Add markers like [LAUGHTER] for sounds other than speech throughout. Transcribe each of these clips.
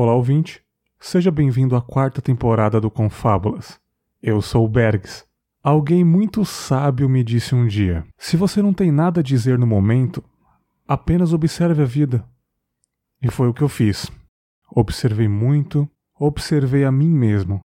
Olá, ouvinte. Seja bem-vindo à quarta temporada do Confábulas. Eu sou o Bergs. Alguém muito sábio me disse um dia: se você não tem nada a dizer no momento, apenas observe a vida. E foi o que eu fiz. Observei muito, observei a mim mesmo.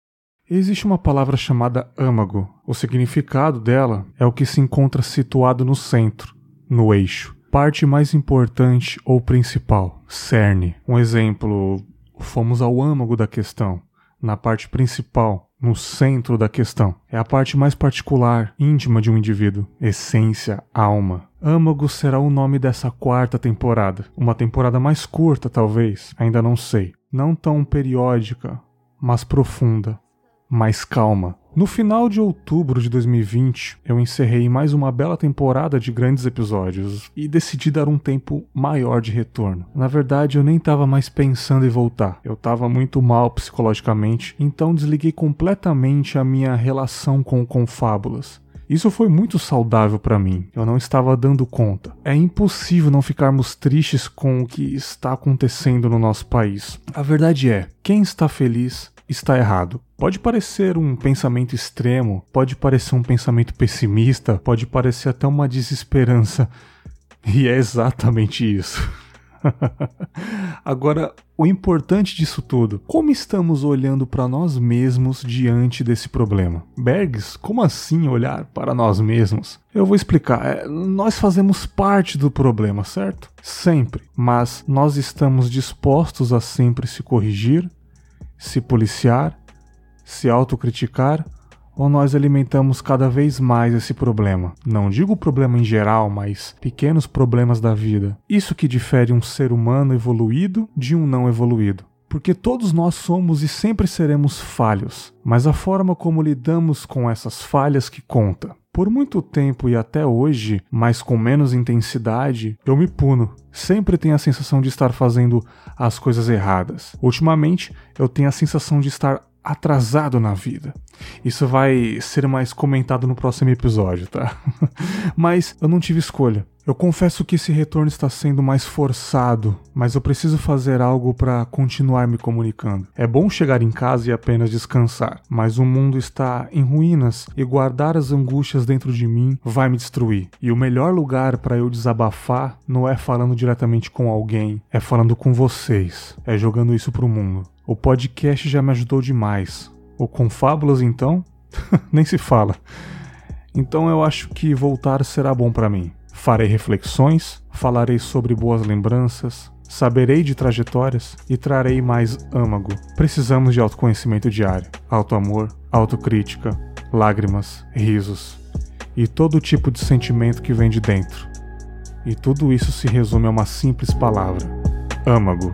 Existe uma palavra chamada âmago. O significado dela é o que se encontra situado no centro, no eixo. Parte mais importante ou principal, cerne. Um exemplo, fomos ao âmago da questão, na parte principal, no centro da questão. É a parte mais particular, íntima de um indivíduo, essência, alma. Âmago será o nome dessa quarta temporada. Uma temporada mais curta, talvez, ainda não sei. Não tão periódica, mas profunda, mais calma. No final de outubro de 2020, eu encerrei mais uma bela temporada de grandes episódios e decidi dar um tempo maior de retorno. Na verdade, eu nem estava mais pensando em voltar. Eu estava muito mal psicologicamente, então desliguei completamente a minha relação com confábulas. Isso foi muito saudável para mim. Eu não estava dando conta. É impossível não ficarmos tristes com o que está acontecendo no nosso país. A verdade é, quem está feliz está errado. Pode parecer um pensamento extremo, pode parecer um pensamento pessimista, pode parecer até uma desesperança. E é exatamente isso. [LAUGHS] Agora, o importante disso tudo, como estamos olhando para nós mesmos diante desse problema? Bergs, como assim olhar para nós mesmos? Eu vou explicar. É, nós fazemos parte do problema, certo? Sempre. Mas nós estamos dispostos a sempre se corrigir, se policiar, se autocriticar ou nós alimentamos cada vez mais esse problema? Não digo problema em geral, mas pequenos problemas da vida. Isso que difere um ser humano evoluído de um não evoluído. Porque todos nós somos e sempre seremos falhos, mas a forma como lidamos com essas falhas que conta. Por muito tempo e até hoje, mas com menos intensidade, eu me puno. Sempre tenho a sensação de estar fazendo as coisas erradas. Ultimamente, eu tenho a sensação de estar atrasado na vida. Isso vai ser mais comentado no próximo episódio, tá? [LAUGHS] mas eu não tive escolha. Eu confesso que esse retorno está sendo mais forçado, mas eu preciso fazer algo para continuar me comunicando. É bom chegar em casa e apenas descansar, mas o mundo está em ruínas e guardar as angústias dentro de mim vai me destruir. E o melhor lugar para eu desabafar não é falando diretamente com alguém, é falando com vocês, é jogando isso pro mundo. O podcast já me ajudou demais. O Confábulas então? [LAUGHS] Nem se fala. Então eu acho que voltar será bom para mim. Farei reflexões, falarei sobre boas lembranças, saberei de trajetórias e trarei mais âmago. Precisamos de autoconhecimento diário, autoamor, autocrítica, lágrimas, risos e todo tipo de sentimento que vem de dentro. E tudo isso se resume a uma simples palavra: âmago.